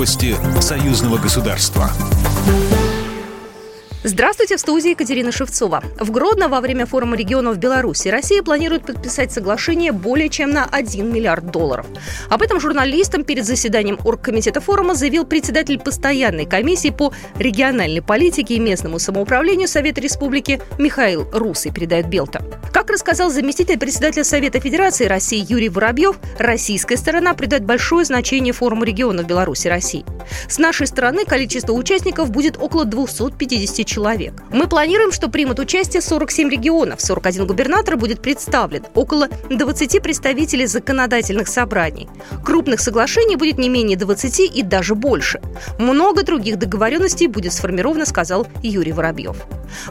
Новости союзного государства. Здравствуйте, в студии Екатерина Шевцова. В Гродно во время форума регионов Беларуси Россия планирует подписать соглашение более чем на 1 миллиард долларов. Об этом журналистам перед заседанием оргкомитета форума заявил председатель постоянной комиссии по региональной политике и местному самоуправлению Совета Республики Михаил Русый, передает Белта. Как рассказал заместитель председателя Совета Федерации России Юрий Воробьев, российская сторона придает большое значение форуму регионов Беларуси России. С нашей стороны количество участников будет около 250 человек. Мы планируем, что примут участие 47 регионов, 41 губернатор будет представлен, около 20 представителей законодательных собраний. Крупных соглашений будет не менее 20 и даже больше. Много других договоренностей будет сформировано, сказал Юрий Воробьев.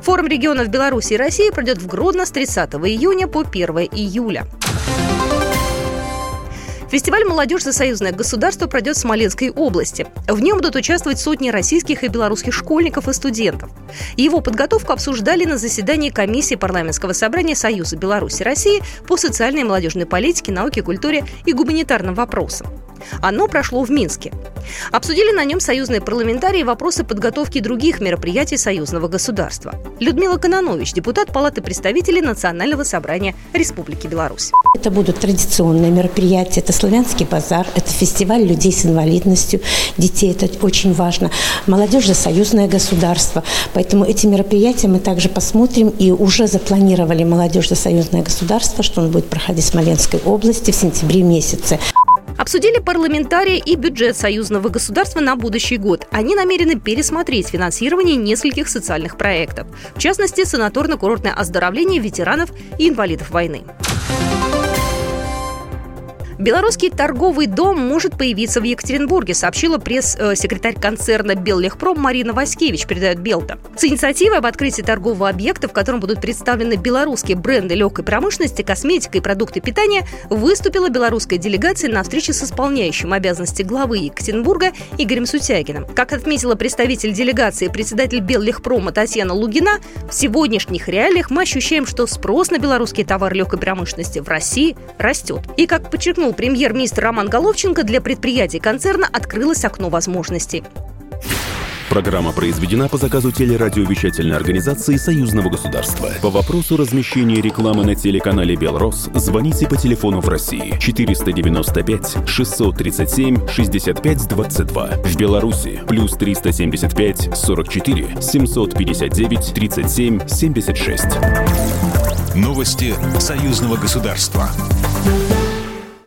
Форум регионов Беларуси и России пройдет в Гродно с 30 июня по 1 июля. Фестиваль «Молодежь за союзное государство» пройдет в Смоленской области. В нем будут участвовать сотни российских и белорусских школьников и студентов. Его подготовку обсуждали на заседании комиссии парламентского собрания Союза Беларуси России по социальной и молодежной политике, науке, культуре и гуманитарным вопросам. Оно прошло в Минске. Обсудили на нем союзные парламентарии вопросы подготовки других мероприятий союзного государства. Людмила Кононович, депутат Палаты представителей Национального собрания Республики Беларусь. Это будут традиционные мероприятия, это славянский базар, это фестиваль людей с инвалидностью, детей, это очень важно. Молодежь за союзное государство. Поэтому эти мероприятия мы также посмотрим и уже запланировали молодежь за союзное государство, что он будет проходить в Смоленской области в сентябре месяце. Обсудили парламентарии и бюджет союзного государства на будущий год. Они намерены пересмотреть финансирование нескольких социальных проектов. В частности, санаторно-курортное оздоровление ветеранов и инвалидов войны. Белорусский торговый дом может появиться в Екатеринбурге, сообщила пресс-секретарь концерна «Беллехпром» Марина Васькевич, передает Белта. С инициативой об открытии торгового объекта, в котором будут представлены белорусские бренды легкой промышленности, косметика и продукты питания, выступила белорусская делегация на встрече с исполняющим обязанности главы Екатеринбурга Игорем Сутягиным. Как отметила представитель делегации председатель Беллехпрома Татьяна Лугина, в сегодняшних реалиях мы ощущаем, что спрос на белорусские товары легкой промышленности в России растет. И, как подчеркнул подчеркнул премьер-министр Роман Головченко, для предприятий концерна открылось окно возможностей. Программа произведена по заказу телерадиовещательной организации Союзного государства. По вопросу размещения рекламы на телеканале «Белрос» звоните по телефону в России 495 637 65 22. В Беларуси плюс 375 44 759 37 76. Новости Союзного государства.